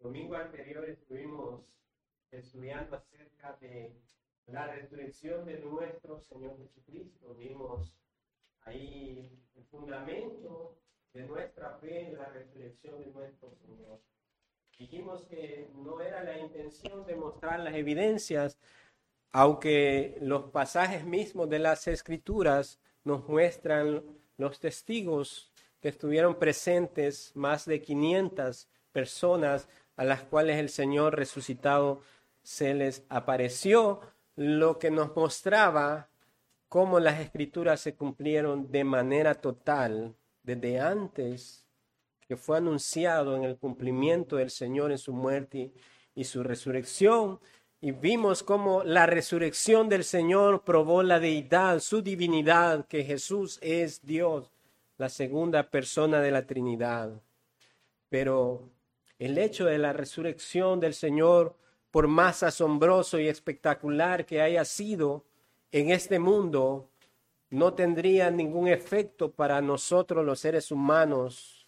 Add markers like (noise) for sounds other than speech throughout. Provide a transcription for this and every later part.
domingo anterior estuvimos estudiando acerca de la resurrección de nuestro Señor Jesucristo. Vimos ahí el fundamento de nuestra fe en la resurrección de nuestro Señor. Dijimos que no era la intención de mostrar las evidencias, aunque los pasajes mismos de las escrituras nos muestran los testigos que estuvieron presentes, más de 500 personas a las cuales el Señor resucitado se les apareció, lo que nos mostraba cómo las escrituras se cumplieron de manera total desde antes que fue anunciado en el cumplimiento del Señor en su muerte y su resurrección. Y vimos cómo la resurrección del Señor probó la deidad, su divinidad, que Jesús es Dios, la segunda persona de la Trinidad. Pero el hecho de la resurrección del Señor, por más asombroso y espectacular que haya sido en este mundo, no tendría ningún efecto para nosotros los seres humanos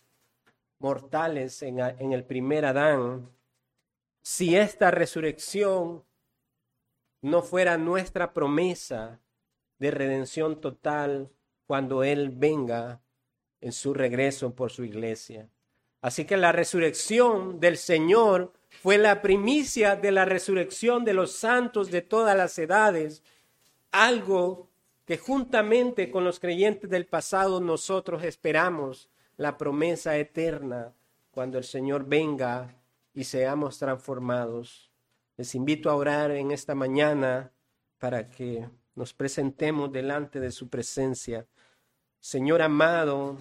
mortales en, el primer Adán, si esta resurrección no fuera nuestra promesa de redención total cuando Él venga en su regreso por su iglesia. Así que la resurrección del Señor fue la primicia de la resurrección de los santos de todas las edades, algo que juntamente con los creyentes del pasado nosotros esperamos la promesa eterna cuando el Señor venga y seamos transformados. Les invito a orar en esta mañana para que nos presentemos delante de su presencia. Señor amado,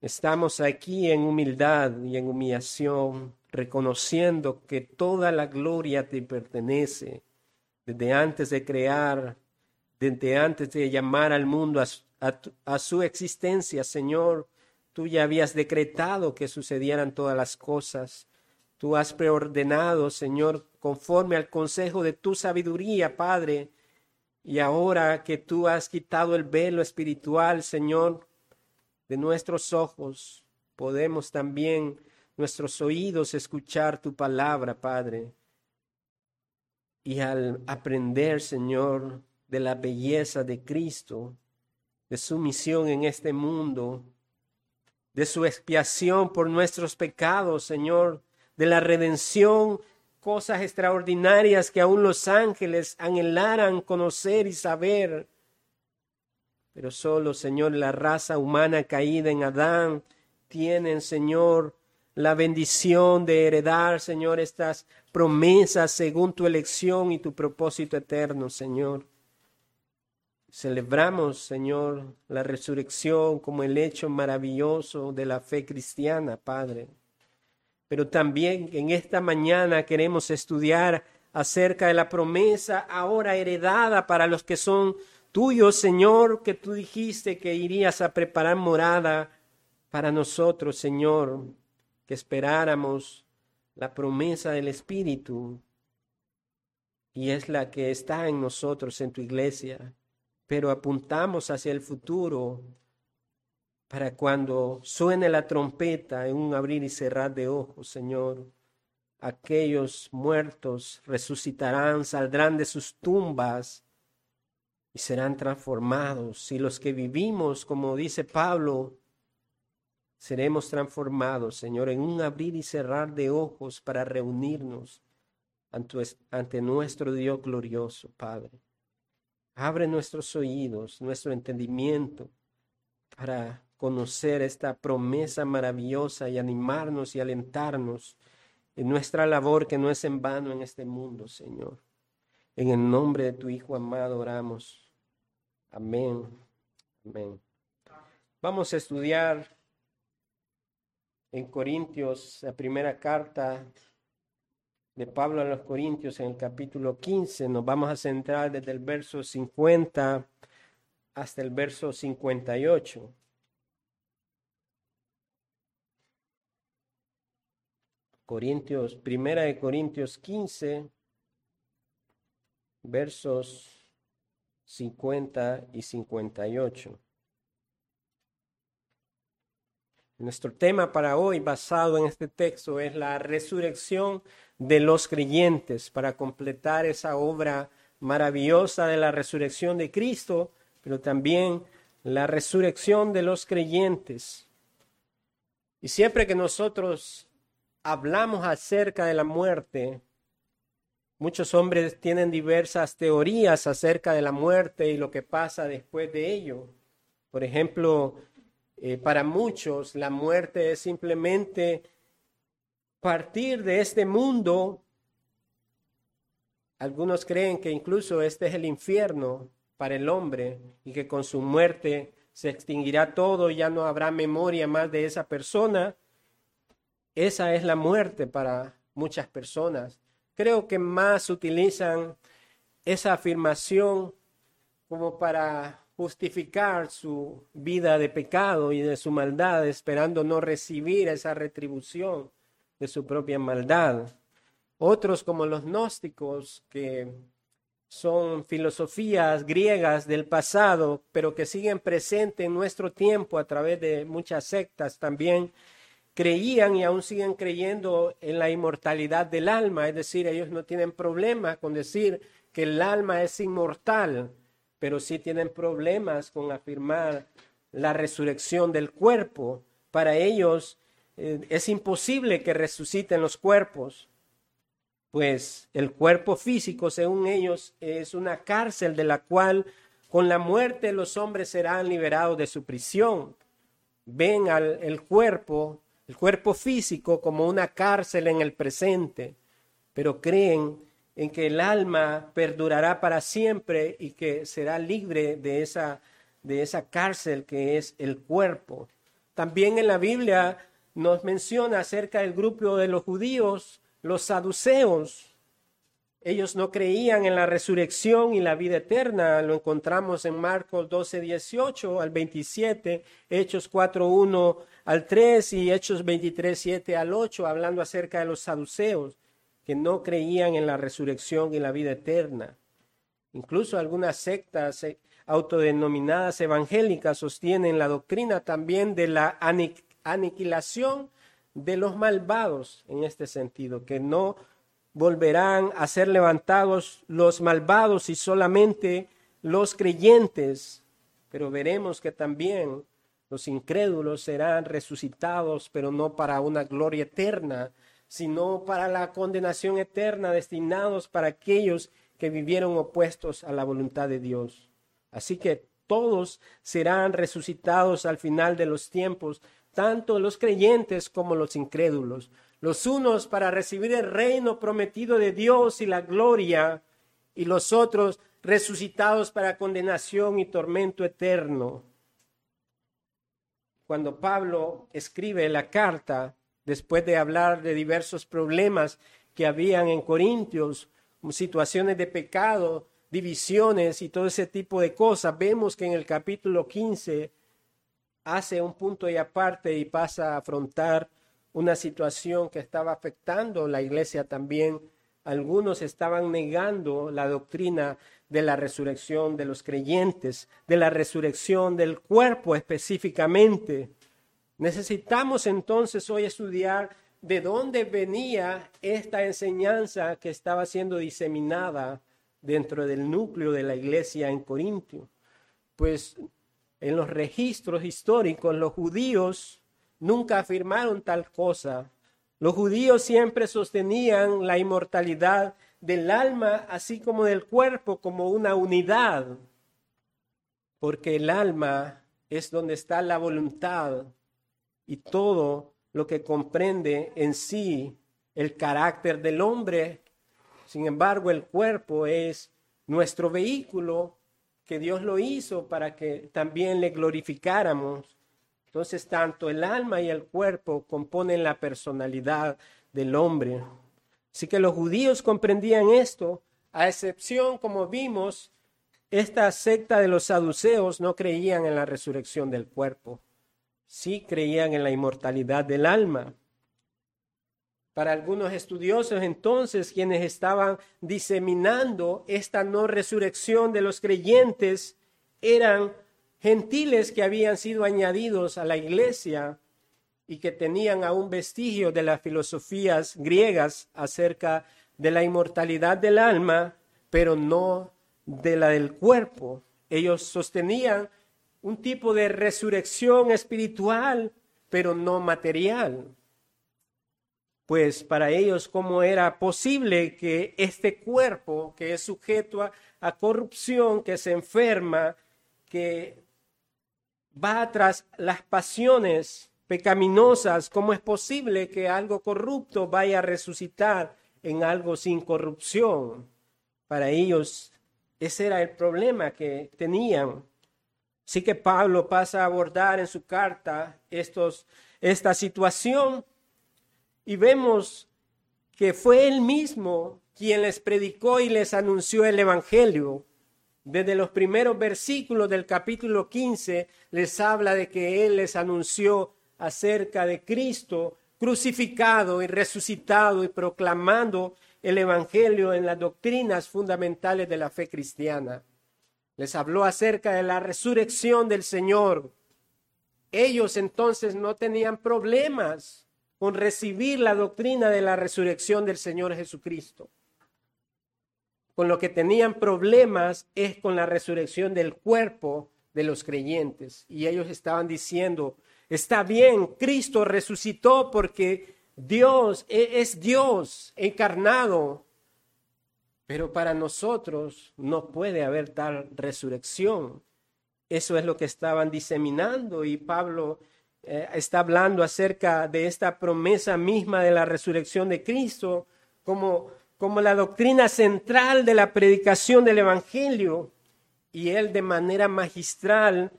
Estamos aquí en humildad y en humillación, reconociendo que toda la gloria te pertenece desde antes de crear, desde antes de llamar al mundo a, su existencia, Señor. Tú ya habías decretado que sucedieran todas las cosas. Tú has preordenado, Señor, conforme al consejo de tu sabiduría, Padre. Y ahora que tú has quitado el velo espiritual, Señor, de nuestros ojos podemos también nuestros oídos escuchar tu palabra, Padre. Y al aprender, Señor, de la belleza de Cristo, de su misión en este mundo, de su expiación por nuestros pecados, Señor, de la redención, cosas extraordinarias que aún los ángeles anhelaran conocer y saber. Pero solo, Señor, la raza humana caída en Adán tienen, Señor, la bendición de heredar, Señor, estas promesas según tu elección y tu propósito eterno, Señor. Celebramos, Señor, la resurrección como el hecho maravilloso de la fe cristiana, Padre. Pero también en esta mañana queremos estudiar acerca de la promesa ahora heredada para los que son tuyo, Señor, que tú dijiste que irías a preparar morada para nosotros, Señor, que esperáramos la promesa del Espíritu. Y es la que está en nosotros, en tu iglesia. Pero apuntamos hacia el futuro para cuando suene la trompeta en un abrir y cerrar de ojos, Señor. Aquellos muertos resucitarán, saldrán de sus tumbas y serán transformados. Y los que vivimos, como dice Pablo, seremos transformados, Señor, en un abrir y cerrar de ojos para reunirnos ante, nuestro Dios glorioso, Padre. Abre nuestros oídos, nuestro entendimiento para conocer esta promesa maravillosa y animarnos y alentarnos en nuestra labor que no es en vano en este mundo, Señor. En el nombre de tu Hijo amado oramos. Amén. Amén. Vamos a estudiar en Corintios, la primera carta de Pablo a los Corintios en el capítulo 15. Nos vamos a centrar desde el verso 50 hasta el verso 58. Corintios, primera de Corintios 15, versos 50 y 58. Nuestro tema para hoy, basado en este texto, es la resurrección de los creyentes, para completar esa obra maravillosa de la resurrección de Cristo, pero también la resurrección de los creyentes. Y siempre que nosotros hablamos acerca de la muerte, muchos hombres tienen diversas teorías acerca de la muerte y lo que pasa después de ello. Por ejemplo, eh, para muchos la muerte es simplemente partir de este mundo. Algunos creen que incluso este es el infierno para el hombre y que con su muerte se extinguirá todo, y ya no habrá memoria más de esa persona. Esa es la muerte para muchas personas. Creo que más utilizan esa afirmación como para justificar su vida de pecado y de su maldad, esperando no recibir esa retribución de su propia maldad. Otros como los gnósticos que son filosofías griegas del pasado, pero que siguen presentes en nuestro tiempo a través de muchas sectas también creían y aún siguen creyendo en la inmortalidad del alma, es decir, ellos no tienen problema con decir que el alma es inmortal, pero sí tienen problemas con afirmar la resurrección del cuerpo. Para ellos eh, es imposible que resuciten los cuerpos pues el cuerpo físico, según ellos, es una cárcel de la cual con la muerte los hombres serán liberados de su prisión. Ven al el cuerpo, el cuerpo físico como una cárcel en el presente, pero creen en que el alma perdurará para siempre y que será libre de esa, de esa cárcel que es el cuerpo. También en la Biblia nos menciona acerca del grupo de los judíos los saduceos, ellos no creían en la resurrección y la vida eterna. Lo encontramos en Marcos 12, 18 al 27, Hechos 4, 1 al 3 y Hechos 23, 7 al 8, hablando acerca de los saduceos que no creían en la resurrección y la vida eterna. Incluso algunas sectas eh, autodenominadas evangélicas sostienen la doctrina también de la aniquilación de los malvados en este sentido, que no volverán a ser levantados los malvados y solamente los creyentes, pero veremos que también los incrédulos serán resucitados, pero no para una gloria eterna, sino para la condenación eterna, destinados para aquellos que vivieron opuestos a la voluntad de Dios. Así que todos serán resucitados al final de los tiempos, tanto los creyentes como los incrédulos, los unos para recibir el reino prometido de Dios y la gloria, y los otros resucitados para condenación y tormento eterno. Cuando Pablo escribe la carta, después de hablar de diversos problemas que habían en Corintios, situaciones de pecado, divisiones y todo ese tipo de cosas, vemos que en el capítulo 15 hace un punto y aparte y pasa a afrontar una situación que estaba afectando la iglesia también. Algunos estaban negando la doctrina de la resurrección de los creyentes, de la resurrección del cuerpo específicamente. Necesitamos entonces hoy estudiar de dónde venía esta enseñanza que estaba siendo diseminada dentro del núcleo de la iglesia en Corintio. Pues en los registros históricos los judíos nunca afirmaron tal cosa. Los judíos siempre sostenían la inmortalidad del alma así como del cuerpo como una unidad, porque el alma es donde está la voluntad y todo lo que comprende en sí el carácter del hombre. Sin embargo, el cuerpo es nuestro vehículo que Dios lo hizo para que también le glorificáramos. Entonces, tanto el alma y el cuerpo componen la personalidad del hombre. Así que los judíos comprendían esto, a excepción, como vimos, esta secta de los saduceos no creían en la resurrección del cuerpo, sí creían en la inmortalidad del alma. Para algunos estudiosos entonces, quienes estaban diseminando esta no resurrección de los creyentes, eran gentiles que habían sido añadidos a la iglesia y que tenían aún vestigio de las filosofías griegas acerca de la inmortalidad del alma, pero no de la del cuerpo. Ellos sostenían un tipo de resurrección espiritual, pero no material. Pues para ellos, ¿cómo era posible que este cuerpo, que es sujeto a, a corrupción, que se enferma, que va tras las pasiones pecaminosas, ¿cómo es posible que algo corrupto vaya a resucitar en algo sin corrupción? Para ellos ese era el problema que tenían. Así que Pablo pasa a abordar en su carta estos, esta situación y vemos que fue él mismo quien les predicó y les anunció el Evangelio. Desde los primeros versículos del capítulo 15 les habla de que Él les anunció acerca de Cristo crucificado y resucitado y proclamando el Evangelio en las doctrinas fundamentales de la fe cristiana. Les habló acerca de la resurrección del Señor. Ellos entonces no tenían problemas con recibir la doctrina de la resurrección del Señor Jesucristo con lo que tenían problemas es con la resurrección del cuerpo de los creyentes. Y ellos estaban diciendo, está bien, Cristo resucitó porque Dios e-, es Dios encarnado, pero para nosotros no puede haber tal resurrección. Eso es lo que estaban diseminando y Pablo eh, está hablando acerca de esta promesa misma de la resurrección de Cristo como como la doctrina central de la predicación del Evangelio y él de manera magistral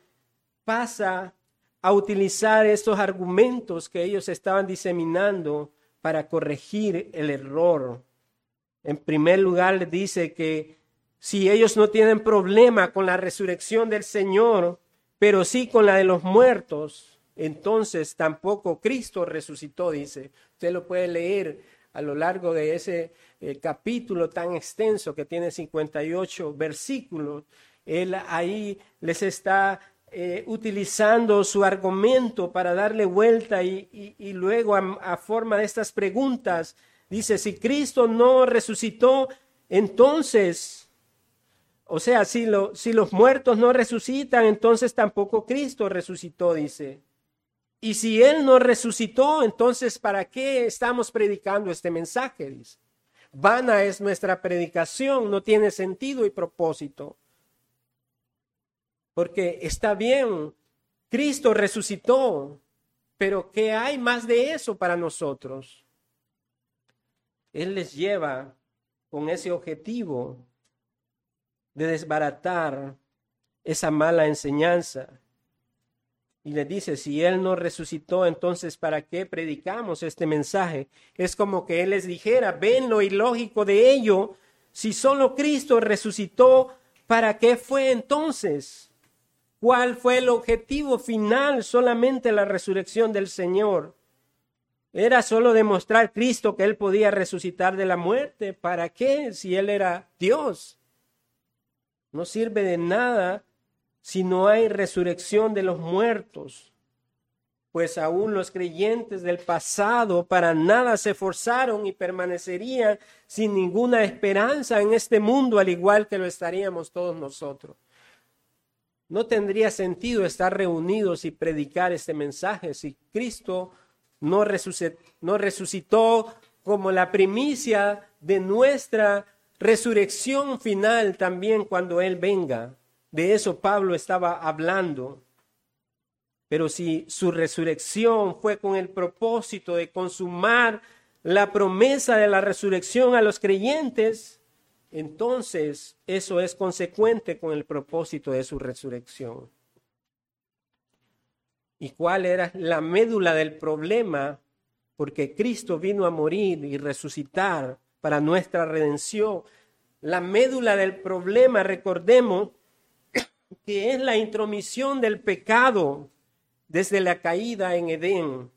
pasa a utilizar estos argumentos que ellos estaban diseminando para corregir el error. En primer lugar, le dice que si ellos no tienen problema con la resurrección del Señor, pero sí con la de los muertos, entonces tampoco Cristo resucitó, dice. Usted lo puede leer a lo largo de ese eh, capítulo tan extenso que tiene 58 versículos, él ahí les está eh, utilizando su argumento para darle vuelta y, luego a, forma de estas preguntas, dice, si Cristo no resucitó, entonces, o sea, si, lo, si los muertos no resucitan, entonces tampoco Cristo resucitó, dice. Y si Él no resucitó, entonces ¿para qué estamos predicando este mensaje? Dice. Vana es nuestra predicación, no tiene sentido y propósito. Porque está bien, Cristo resucitó, pero ¿qué hay más de eso para nosotros? Él les lleva con ese objetivo de desbaratar esa mala enseñanza y le dice, si Él no resucitó, entonces ¿para qué predicamos este mensaje? Es como que Él les dijera, ven lo ilógico de ello, si solo Cristo resucitó, ¿para qué fue entonces? ¿Cuál fue el objetivo final? Solamente la resurrección del Señor. Era solo demostrar Cristo que Él podía resucitar de la muerte. ¿Para qué? Si Él era Dios. No sirve de nada si no hay resurrección de los muertos? Pues aún los creyentes del pasado para nada se esforzaron y permanecerían sin ninguna esperanza en este mundo, al igual que lo estaríamos todos nosotros. No tendría sentido estar reunidos y predicar este mensaje si Cristo no, no resucitó como la primicia de nuestra resurrección final también cuando Él venga. De eso Pablo estaba hablando. Pero si su resurrección fue con el propósito de consumar la promesa de la resurrección a los creyentes, entonces eso es consecuente con el propósito de su resurrección. ¿Y cuál era la médula del problema? Porque Cristo vino a morir y resucitar para nuestra redención. La médula del problema, recordemos, que es la intromisión del pecado desde la caída en Edén.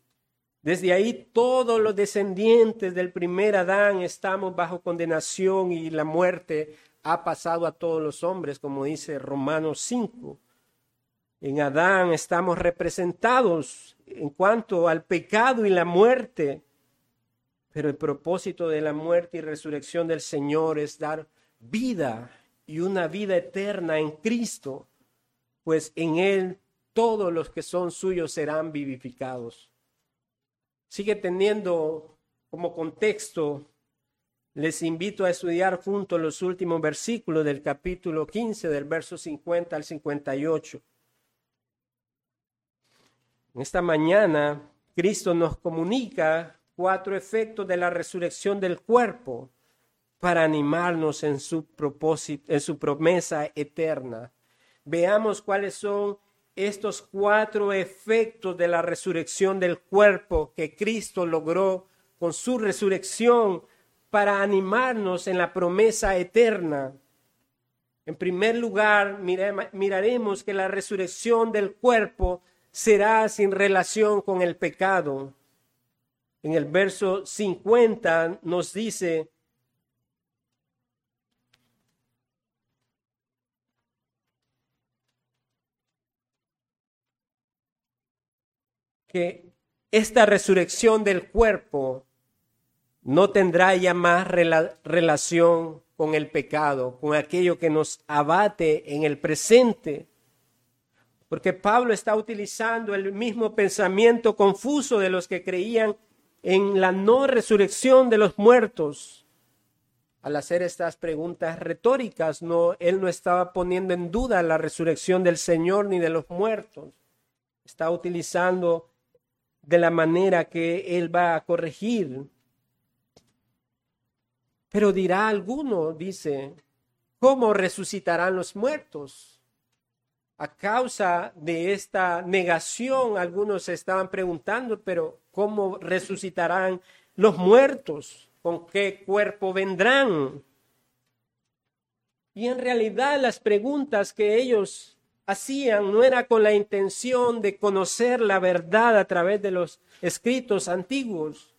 Desde ahí todos los descendientes del primer Adán estamos bajo condenación y la muerte ha pasado a todos los hombres, como dice Romanos 5. En Adán estamos representados en cuanto al pecado y la muerte, pero el propósito de la muerte y resurrección del Señor es dar vida y una vida eterna en Cristo, pues en Él todos los que son suyos serán vivificados. Sigue teniendo como contexto, les invito a estudiar juntos los últimos versículos del capítulo 15, del verso 50 al 58. En esta mañana, Cristo nos comunica cuatro efectos de la resurrección del cuerpo para animarnos en su propósito, en su promesa eterna. Veamos cuáles son estos cuatro efectos de la resurrección del cuerpo que Cristo logró con su resurrección para animarnos en la promesa eterna. En primer lugar, miraremos que la resurrección del cuerpo será sin relación con el pecado. En el verso 50 nos dice, que esta resurrección del cuerpo no tendrá ya más relación con el pecado, con aquello que nos abate en el presente. Porque Pablo está utilizando el mismo pensamiento confuso de los que creían en la no resurrección de los muertos. Al hacer estas preguntas retóricas, no, él no estaba poniendo en duda la resurrección del Señor ni de los muertos. Está utilizando de la manera que Él va a corregir. Pero dirá alguno, dice, ¿cómo resucitarán los muertos? A causa de esta negación, algunos se estaban preguntando, pero ¿cómo resucitarán los muertos? ¿Con qué cuerpo vendrán? Y en realidad las preguntas que ellos hacían no era con la intención de conocer la verdad a través de los escritos antiguos.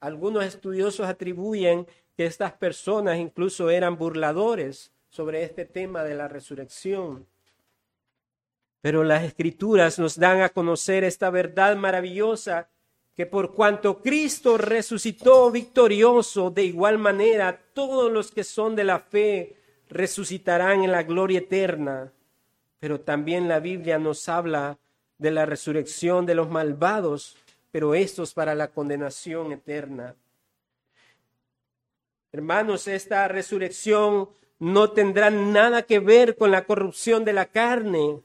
Algunos estudiosos atribuyen que estas personas incluso eran burladores sobre este tema de la resurrección. Pero las escrituras nos dan a conocer esta verdad maravillosa que por cuanto Cristo resucitó victorioso, de igual manera todos los que son de la fe resucitarán en la gloria eterna pero también la Biblia nos habla de la resurrección de los malvados, pero estos para la condenación eterna. Hermanos, esta resurrección no tendrá nada que ver con la corrupción de la carne.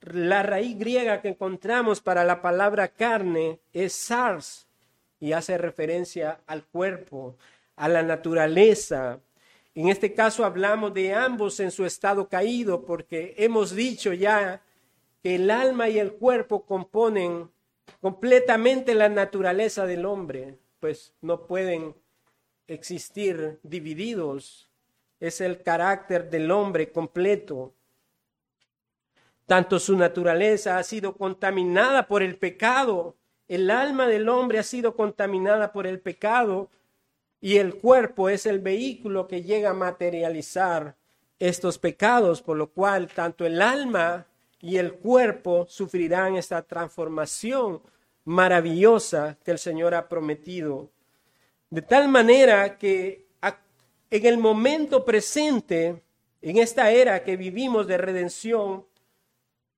La raíz griega que encontramos para la palabra carne es sars y hace referencia al cuerpo, a la naturaleza, en este caso hablamos de ambos en su estado caído porque hemos dicho ya que el alma y el cuerpo componen completamente la naturaleza del hombre, pues no pueden existir divididos. Es el carácter del hombre completo. Tanto su naturaleza ha sido contaminada por el pecado, el alma del hombre ha sido contaminada por el pecado, y el cuerpo es el vehículo que llega a materializar estos pecados, por lo cual tanto el alma y el cuerpo sufrirán esta transformación maravillosa que el Señor ha prometido. De tal manera que en el momento presente, en esta era que vivimos de redención,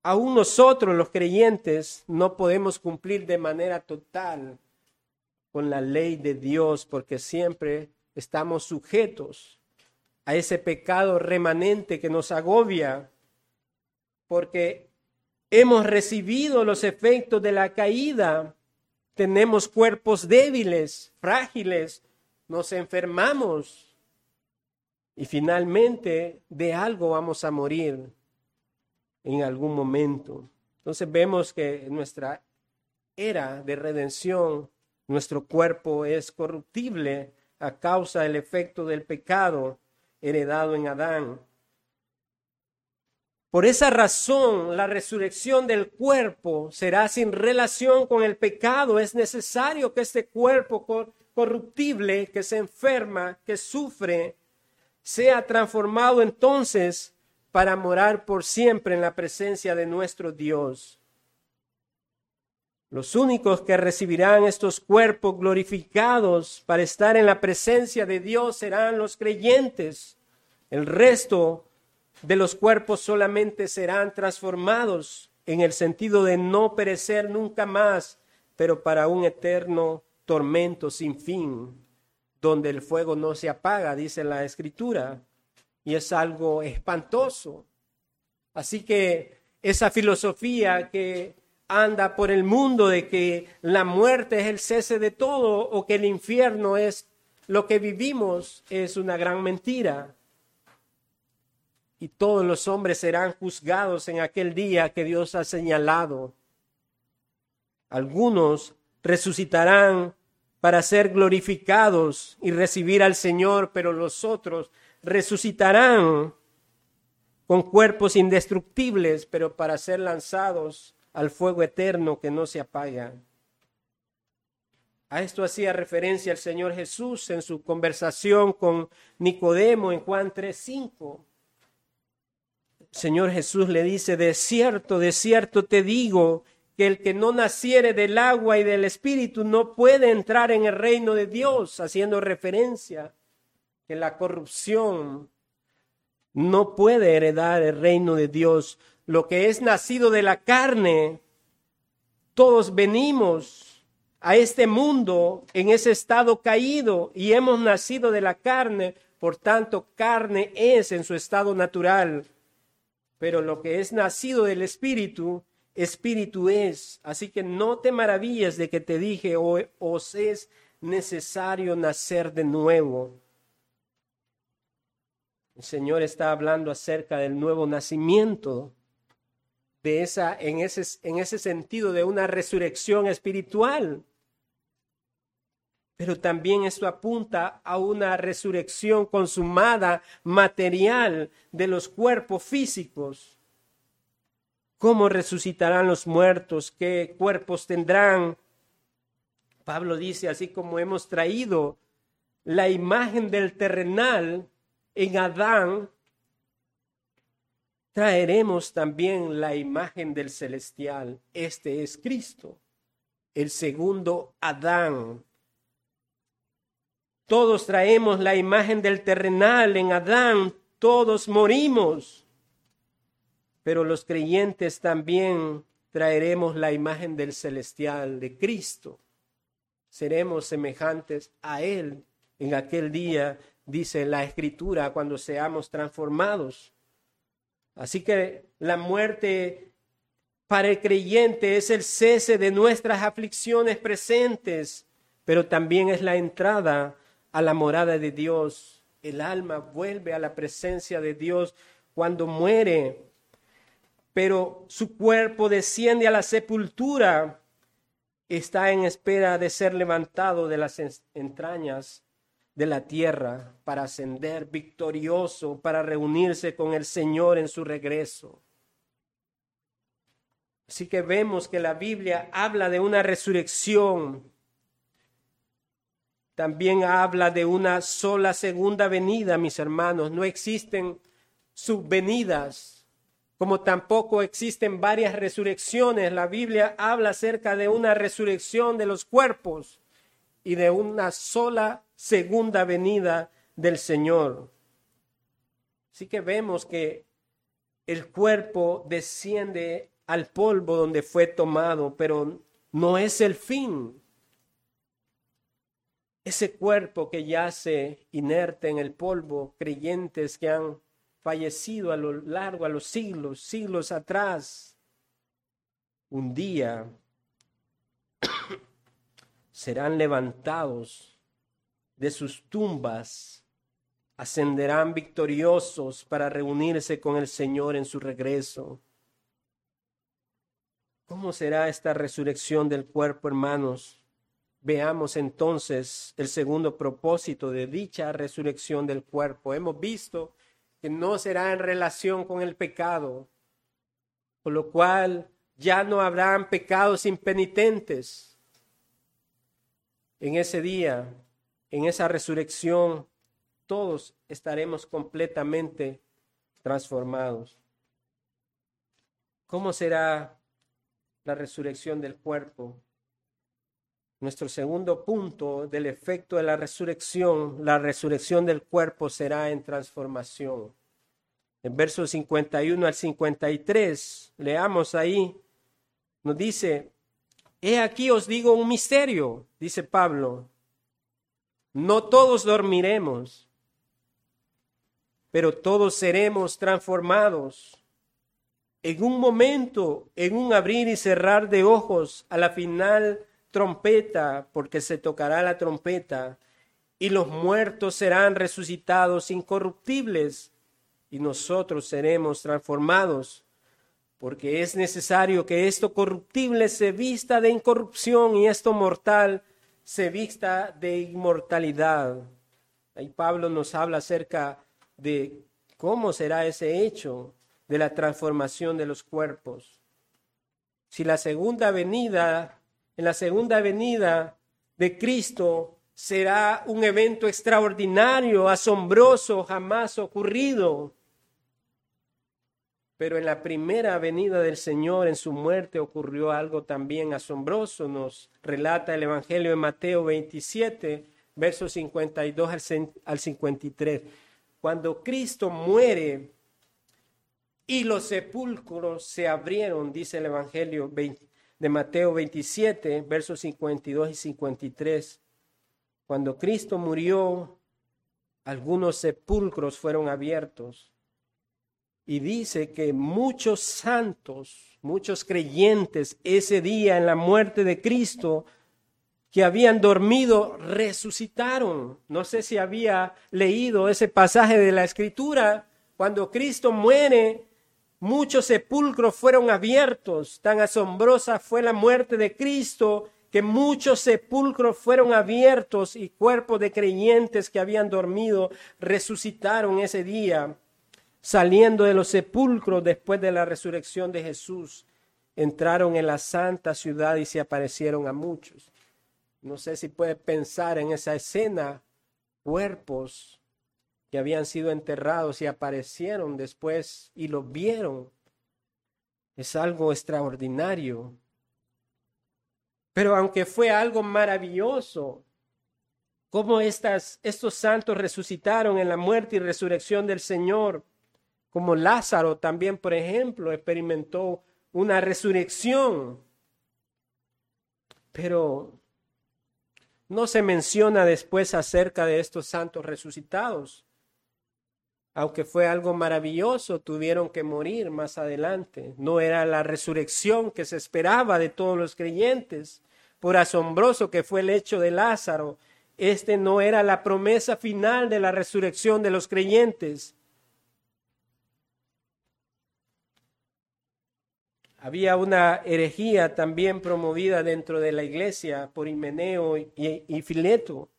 aún nosotros los creyentes no podemos cumplir de manera total con la ley de Dios porque siempre estamos sujetos a ese pecado remanente que nos agobia, porque hemos recibido los efectos de la caída, tenemos cuerpos débiles, frágiles, nos enfermamos y finalmente de algo vamos a morir en algún momento. Entonces vemos que nuestra era de redención nuestro cuerpo es corruptible a causa del efecto del pecado heredado en Adán. Por esa razón, la resurrección del cuerpo será sin relación con el pecado. Es necesario que este cuerpo corruptible, que se enferma, que sufre, sea transformado entonces para morar por siempre en la presencia de nuestro Dios. Los únicos que recibirán estos cuerpos glorificados para estar en la presencia de Dios serán los creyentes. El resto de los cuerpos solamente serán transformados en el sentido de no perecer nunca más, pero para un eterno tormento sin fin, donde el fuego no se apaga, dice la escritura, y es algo espantoso. Así que esa filosofía que anda por el mundo de que la muerte es el cese de todo o que el infierno es lo que vivimos es una gran mentira. Y todos los hombres serán juzgados en aquel día que Dios ha señalado. Algunos resucitarán para ser glorificados y recibir al Señor, pero los otros resucitarán con cuerpos indestructibles, pero para ser lanzados al fuego eterno que no se apaga. A esto hacía referencia el Señor Jesús en su conversación con Nicodemo en Juan 3:5. Señor Jesús le dice, de cierto, de cierto te digo, que el que no naciere del agua y del espíritu no puede entrar en el reino de Dios, haciendo referencia que la corrupción no puede heredar el reino de Dios lo que es nacido de la carne, todos venimos a este mundo en ese estado caído y hemos nacido de la carne, por tanto carne es en su estado natural. Pero lo que es nacido del Espíritu, Espíritu es. Así que no te maravilles de que te dije, os es necesario nacer de nuevo. El Señor está hablando acerca del nuevo nacimiento de esa, en, ese, en ese sentido de una resurrección espiritual. Pero también esto apunta a una resurrección consumada material de los cuerpos físicos. ¿Cómo resucitarán los muertos? ¿Qué cuerpos tendrán? Pablo dice, así como hemos traído la imagen del terrenal en Adán, traeremos también la imagen del celestial. Este es Cristo, el segundo Adán. Todos traemos la imagen del terrenal en Adán, todos morimos, pero los creyentes también traeremos la imagen del celestial de Cristo. Seremos semejantes a Él en aquel día, dice la Escritura, cuando seamos transformados. Así que la muerte para el creyente es el cese de nuestras aflicciones presentes, pero también es la entrada a la morada de Dios. El alma vuelve a la presencia de Dios cuando muere, pero su cuerpo desciende a la sepultura, está en espera de ser levantado de las entrañas de la tierra para ascender victorioso, para reunirse con el Señor en su regreso. Así que vemos que la Biblia habla de una resurrección. También habla de una sola segunda venida, mis hermanos. No existen subvenidas, como tampoco existen varias resurrecciones. La Biblia habla acerca de una resurrección de los cuerpos y de una sola segunda venida del Señor. Así que vemos que el cuerpo desciende al polvo donde fue tomado, pero no es el fin. Ese cuerpo que yace inerte en el polvo, creyentes que han fallecido a lo largo, a los siglos, siglos atrás, un día (coughs) serán levantados de sus tumbas, ascenderán victoriosos para reunirse con el Señor en su regreso. ¿Cómo será esta resurrección del cuerpo, hermanos? Veamos entonces el segundo propósito de dicha resurrección del cuerpo. Hemos visto que no será en relación con el pecado, por lo cual ya no habrán pecados impenitentes en ese día, en esa resurrección, todos estaremos completamente transformados. ¿Cómo será la resurrección del cuerpo? Nuestro segundo punto del efecto de la resurrección, la resurrección del cuerpo será en transformación. En versos 51 al 53, leamos ahí, nos dice, He aquí os digo un misterio, dice Pablo, no todos dormiremos, pero todos seremos transformados en un momento, en un abrir y cerrar de ojos, a la final trompeta, porque se tocará la trompeta, y los muertos serán resucitados incorruptibles, y nosotros seremos transformados, porque es necesario que esto corruptible se vista de incorrupción y esto mortal se vista de inmortalidad. Ahí Pablo nos habla acerca de cómo será ese hecho de la transformación de los cuerpos. Si la segunda venida, en la segunda venida de Cristo será un evento extraordinario, asombroso, jamás ocurrido. Pero en la primera venida del Señor, en su muerte, ocurrió algo también asombroso. Nos relata el Evangelio de Mateo 27, versos 52 al 53. Cuando Cristo muere y los sepulcros se abrieron, dice el Evangelio de Mateo 27, versos 52 y 53. Cuando Cristo murió, algunos sepulcros fueron abiertos. Y dice que muchos santos, muchos creyentes, ese día en la muerte de Cristo, que habían dormido resucitaron. No sé si había leído ese pasaje de la escritura. Cuando Cristo muere, muchos sepulcros fueron abiertos. Tan asombrosa fue la muerte de Cristo que muchos sepulcros fueron abiertos y cuerpos de creyentes que habían dormido resucitaron ese día, saliendo de los sepulcros después de la resurrección de Jesús. Entraron en la santa ciudad y se aparecieron a muchos. No sé si puede pensar en esa escena, cuerpos que habían sido enterrados y aparecieron después y los vieron. Es algo extraordinario. Pero aunque fue algo maravilloso, como estas, estos santos resucitaron en la muerte y resurrección del Señor, como Lázaro también, por ejemplo, experimentó una resurrección. Pero no se menciona después acerca de estos santos resucitados. Aunque fue algo maravilloso, tuvieron que morir más adelante. No era la resurrección que se esperaba de todos los creyentes. Por asombroso que fue el hecho de Lázaro, este no era la promesa final de la resurrección de los creyentes. Había una herejía también promovida dentro de la iglesia por Himeneo y, Fileto.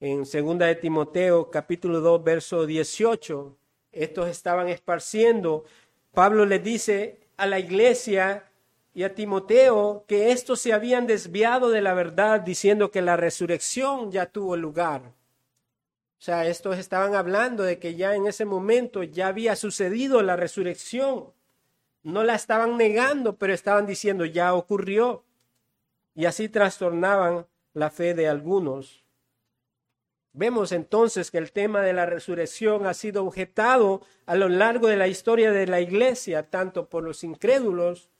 En segunda de Timoteo, capítulo 2, verso 18, estos estaban esparciendo. Pablo le dice a la iglesia y a Timoteo que estos se habían desviado de la verdad diciendo que la resurrección ya tuvo lugar. O sea, estos estaban hablando de que ya en ese momento ya había sucedido la resurrección. No la estaban negando, pero estaban diciendo ya ocurrió. Y así trastornaban la fe de algunos. Vemos entonces que el tema de la resurrección ha sido objetado a lo largo de la historia de la iglesia, tanto por los incrédulos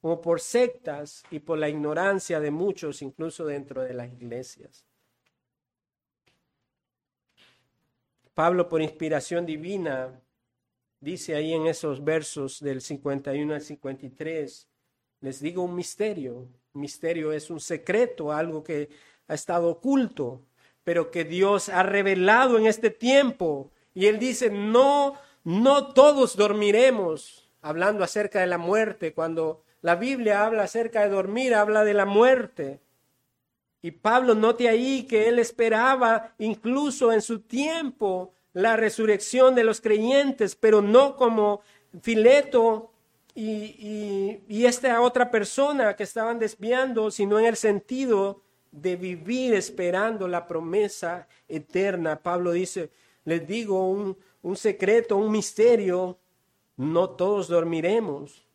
como por sectas y por la ignorancia de muchos, incluso dentro de las iglesias. Pablo, por inspiración divina, dice ahí en esos versos del 51 al 53, les digo un misterio. misterio es un secreto, algo que ha estado oculto, pero que Dios ha revelado en este tiempo. Y él dice, no, no todos dormiremos, hablando acerca de la muerte. Cuando la Biblia habla acerca de dormir, habla de la muerte. Y Pablo note ahí que él esperaba incluso en su tiempo la resurrección de los creyentes, pero no como Fileto y, esta otra persona que estaban desviando, sino en el sentido de vivir esperando la promesa eterna. Pablo dice, les digo un secreto, un misterio, no todos dormiremos,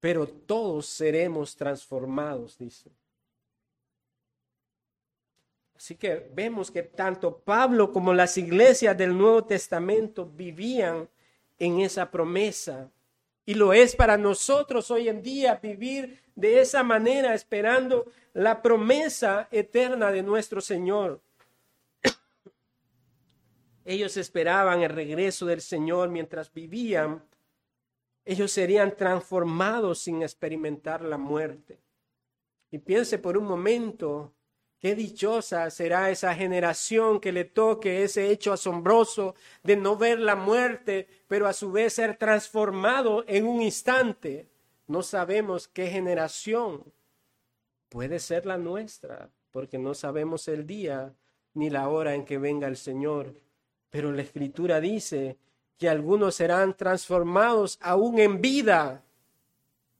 pero todos seremos transformados, dice. Así que vemos que tanto Pablo como las iglesias del Nuevo Testamento vivían en esa promesa. Y lo es para nosotros hoy en día vivir de esa manera, esperando la promesa eterna de nuestro Señor. Ellos esperaban el regreso del Señor mientras vivían. Ellos serían transformados sin experimentar la muerte. Y piense por un momento Qué dichosa será esa generación que le toque ese hecho asombroso de no ver la muerte, pero a su vez ser transformado en un instante. No sabemos qué generación puede ser la nuestra, porque no sabemos el día ni la hora en que venga el Señor. Pero la Escritura dice que algunos serán transformados aún en vida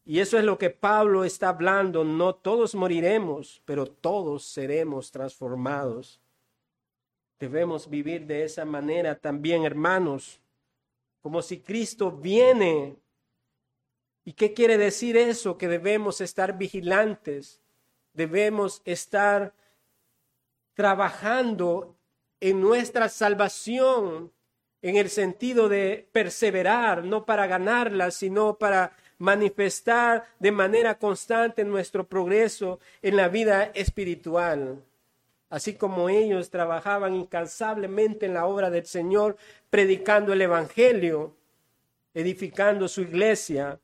y eso es lo que Pablo está hablando. No todos moriremos, pero todos seremos transformados. Debemos vivir de esa manera también, hermanos, como si Cristo viene. ¿Y qué quiere decir eso? Que debemos estar vigilantes, debemos estar trabajando en nuestra salvación en el sentido de perseverar, no para ganarla, sino para manifestar de manera constante nuestro progreso en la vida espiritual. Así como ellos trabajaban incansablemente en la obra del Señor, predicando el Evangelio, edificando su iglesia.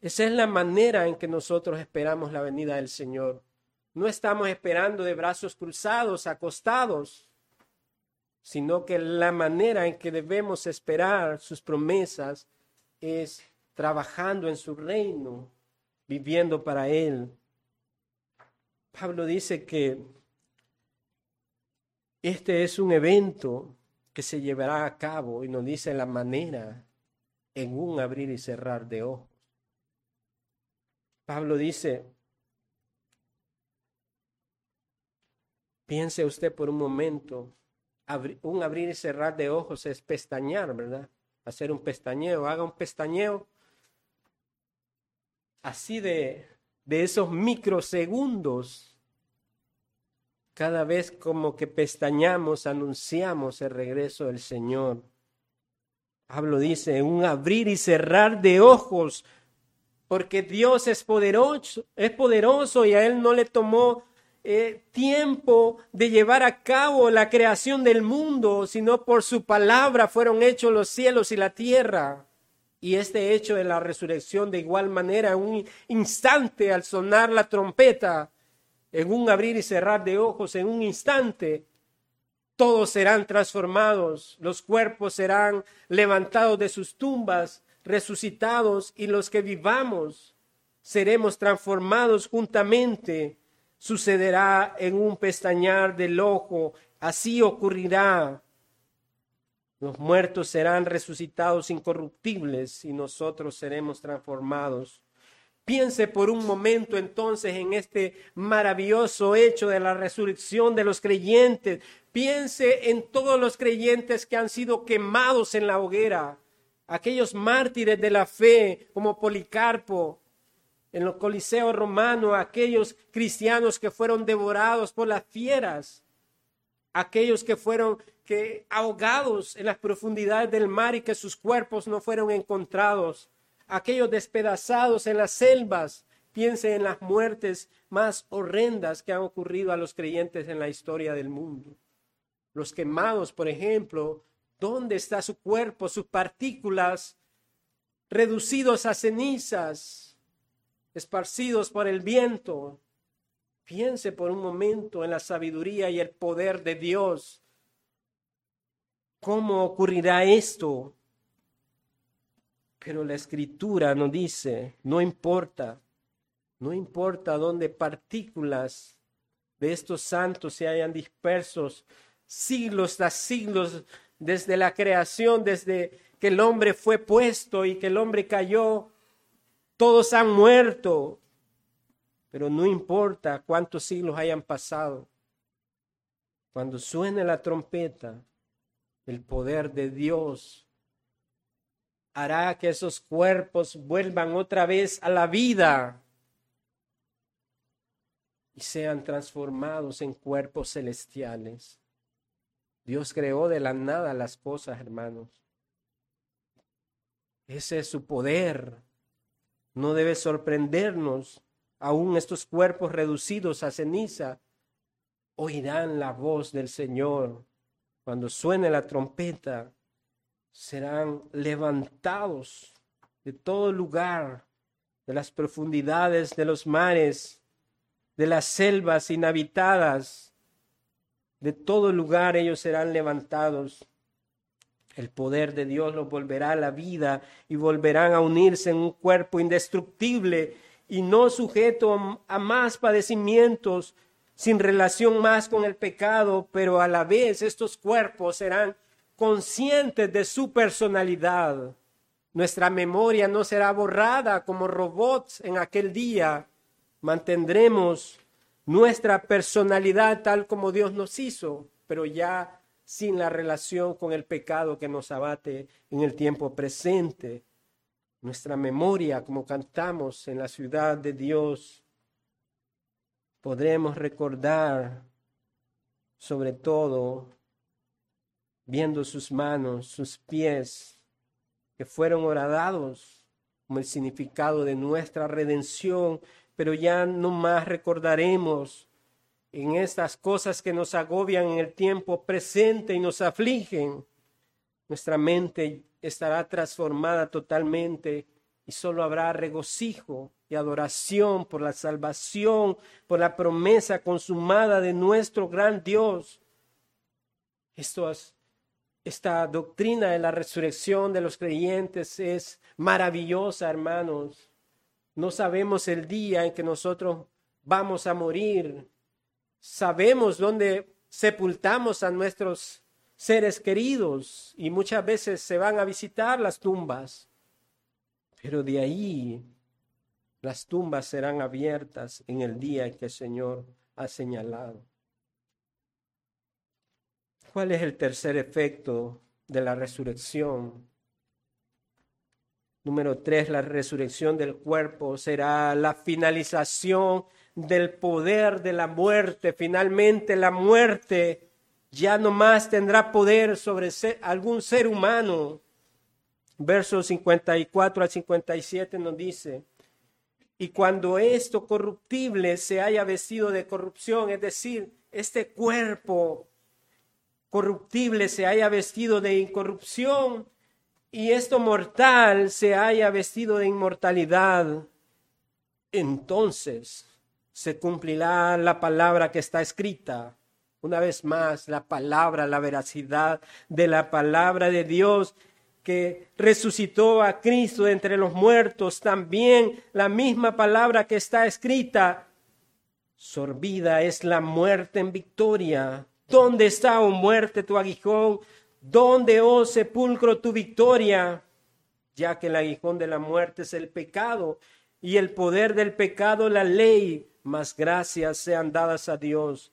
Esa es la manera en que nosotros esperamos la venida del Señor. No estamos esperando de brazos cruzados, acostados, sino que la manera en que debemos esperar sus promesas es trabajando en su reino, viviendo para Él. Pablo dice que este es un evento que se llevará a cabo y nos dice la manera en un abrir y cerrar de ojos. Pablo dice, piense usted por un momento, un abrir y cerrar de ojos es pestañear, ¿verdad? Hacer un pestañeo, haga un pestañeo así de, de esos microsegundos, cada vez como que pestañamos, anunciamos el regreso del Señor. Pablo dice, un abrir y cerrar de ojos, porque Dios es poderoso, es poderoso y a Él no le tomó eh, tiempo de llevar a cabo la creación del mundo, sino por su palabra fueron hechos los cielos y la tierra. Y este hecho de la resurrección de igual manera, un instante al sonar la trompeta, en un abrir y cerrar de ojos, en un instante, todos serán transformados, los cuerpos serán levantados de sus tumbas, resucitados, y los que vivamos seremos transformados juntamente. Sucederá en un pestañar del ojo, así ocurrirá los muertos serán resucitados incorruptibles y nosotros seremos transformados. Piense por un momento entonces en este maravilloso hecho de la resurrección de los creyentes. Piense en todos los creyentes que han sido quemados en la hoguera, aquellos mártires de la fe como Policarpo, en los coliseos romanos, aquellos cristianos que fueron devorados por las fieras, aquellos que fueron que ahogados en las profundidades del mar y que sus cuerpos no fueron encontrados, aquellos despedazados en las selvas, piense en las muertes más horrendas que han ocurrido a los creyentes en la historia del mundo. Los quemados, por ejemplo, ¿dónde está su cuerpo, sus partículas reducidos a cenizas, esparcidos por el viento? Piense por un momento en la sabiduría y el poder de Dios ¿Cómo ocurrirá esto? Pero la escritura nos dice, no importa, no importa dónde partículas de estos santos se hayan dispersos siglos tras siglos desde la creación, desde que el hombre fue puesto y que el hombre cayó, todos han muerto, pero no importa cuántos siglos hayan pasado. Cuando suene la trompeta, el poder de Dios hará que esos cuerpos vuelvan otra vez a la vida y sean transformados en cuerpos celestiales. Dios creó de la nada las cosas, hermanos. Ese es su poder. No debe sorprendernos. Aún estos cuerpos reducidos a ceniza oirán la voz del Señor. Cuando suene la trompeta, serán levantados de todo lugar, de las profundidades de los mares, de las selvas inhabitadas, de todo lugar ellos serán levantados. El poder de Dios los volverá a la vida y volverán a unirse en un cuerpo indestructible y no sujeto a más padecimientos, sin relación más con el pecado, pero a la vez estos cuerpos serán conscientes de su personalidad. Nuestra memoria no será borrada como robots en aquel día. Mantendremos nuestra personalidad tal como Dios nos hizo, pero ya sin la relación con el pecado que nos abate en el tiempo presente. Nuestra memoria, como cantamos en la ciudad de Dios, podremos recordar sobre todo viendo sus manos, sus pies, que fueron horadados como el significado de nuestra redención, pero ya no más recordaremos en estas cosas que nos agobian en el tiempo presente y nos afligen. Nuestra mente estará transformada totalmente y solo habrá regocijo y adoración por la salvación, por la promesa consumada de nuestro gran Dios. Esta doctrina de la resurrección de los creyentes es maravillosa, hermanos. No sabemos el día en que nosotros vamos a morir. Sabemos dónde sepultamos a nuestros seres queridos y muchas veces se van a visitar las tumbas. Pero de ahí las tumbas serán abiertas en el día que el Señor ha señalado. ¿Cuál es el tercer efecto de la resurrección? Número tres, la resurrección del cuerpo será la finalización del poder de la muerte. Finalmente la muerte ya no más tendrá poder sobre algún ser humano. Versos 54 al 57 nos dice, y cuando esto corruptible se haya vestido de corrupción, es decir, este cuerpo corruptible se haya vestido de incorrupción y esto mortal se haya vestido de inmortalidad, entonces se cumplirá la palabra que está escrita. Una vez más, la palabra, la veracidad de la palabra de Dios que resucitó a Cristo entre los muertos, también la misma palabra que está escrita, sorbida es la muerte en victoria. ¿Dónde está, oh muerte, tu aguijón? ¿Dónde, oh sepulcro, tu victoria? Ya que el aguijón de la muerte es el pecado y el poder del pecado la ley, mas gracias sean dadas a Dios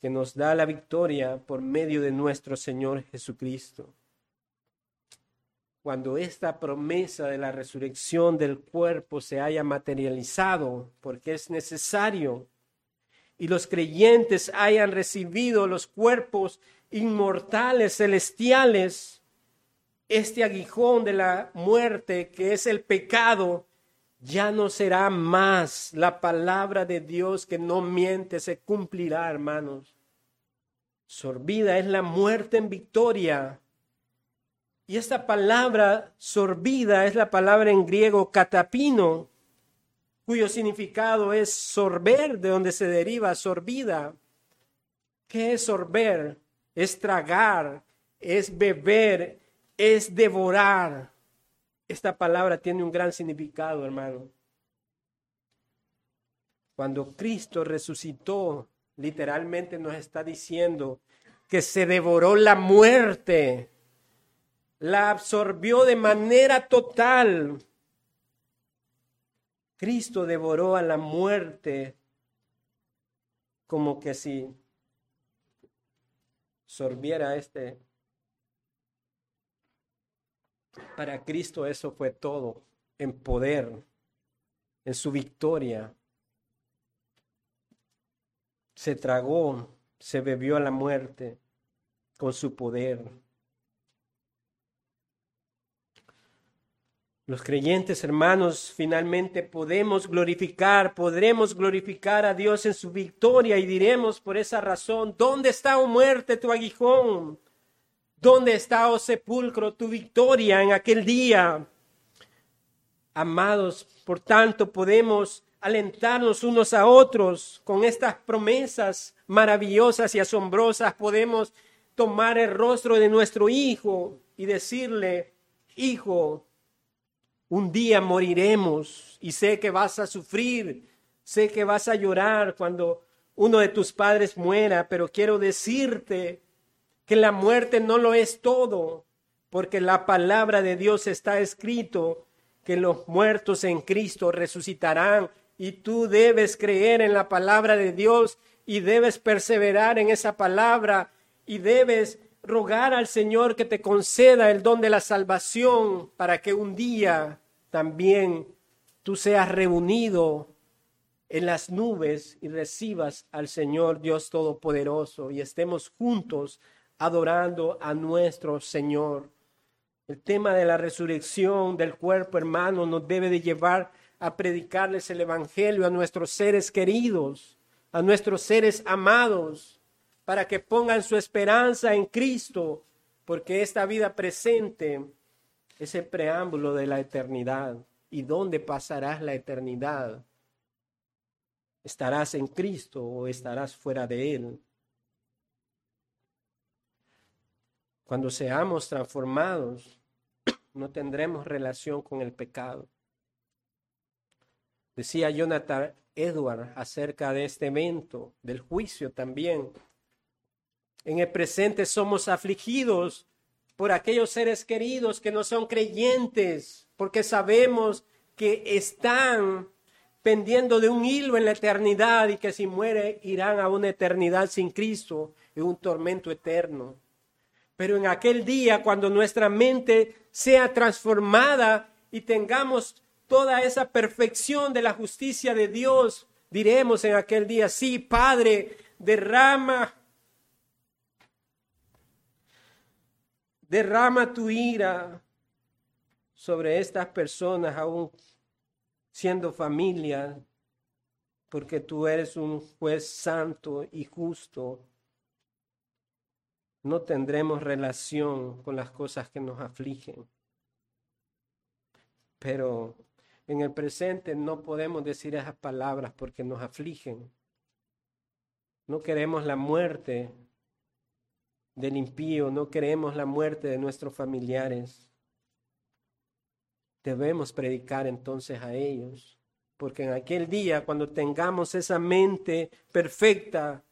que nos da la victoria por medio de nuestro Señor Jesucristo. Cuando esta promesa de la resurrección del cuerpo se haya materializado, porque es necesario, y los creyentes hayan recibido los cuerpos inmortales celestiales, este aguijón de la muerte que es el pecado, ya no será más la palabra de Dios que no miente, se cumplirá, hermanos. Sorbida es la muerte en victoria. Y esta palabra sorbida es la palabra en griego catapino, cuyo significado es sorber, de donde se deriva sorbida. ¿Qué es sorber? Es tragar, es beber, es devorar. Esta palabra tiene un gran significado, hermano. Cuando Cristo resucitó, literalmente nos está diciendo que se devoró la muerte, la absorbió de manera total Cristo devoró a la muerte como que si sorbiera este Para Cristo eso fue todo, en poder, en su victoria. Se tragó, se bebió a la muerte con su poder. Los creyentes hermanos finalmente podemos glorificar, podremos glorificar a Dios en su victoria y diremos por esa razón, ¿dónde está, oh muerte, tu aguijón? ¿Dónde está, oh sepulcro, tu victoria en aquel día? Amados, por tanto, podemos alentarnos unos a otros con estas promesas maravillosas y asombrosas. Podemos tomar el rostro de nuestro hijo y decirle, hijo, un día moriremos y sé que vas a sufrir, sé que vas a llorar cuando uno de tus padres muera, pero quiero decirte que la muerte no lo es todo, porque la palabra de Dios está escrito que los muertos en Cristo resucitarán y tú debes creer en la palabra de Dios y debes perseverar en esa palabra y debes rogar al Señor que te conceda el don de la salvación para que un día también tú seas reunido en las nubes y recibas al Señor Dios Todopoderoso y estemos juntos adorando a nuestro Señor. El tema de la resurrección del cuerpo, hermano, nos debe de llevar a predicarles el Evangelio a nuestros seres queridos, a nuestros seres amados, para que pongan su esperanza en Cristo, porque esta vida presente es el preámbulo de la eternidad. ¿Y dónde pasarás la eternidad? ¿Estarás en Cristo o estarás fuera de Él? Cuando seamos transformados, (clears throat) no tendremos relación con el pecado. Decía Jonathan Edward acerca de este evento, del juicio también. En el presente somos afligidos por aquellos seres queridos que no son creyentes, porque sabemos que están pendiendo de un hilo en la eternidad y que si muere irán a una eternidad sin Cristo y un tormento eterno. Pero en aquel día, cuando nuestra mente sea transformada y tengamos toda esa perfección de la justicia de Dios, diremos en aquel día, sí, Padre, derrama derrama tu ira sobre estas personas, aún siendo familia, porque tú eres un juez santo y justo. No tendremos relación con las cosas que nos afligen. Pero en el presente no podemos decir esas palabras porque nos afligen. No queremos la muerte del impío, no queremos la muerte de nuestros familiares. Debemos predicar entonces a ellos, porque en aquel día, cuando tengamos esa mente perfecta,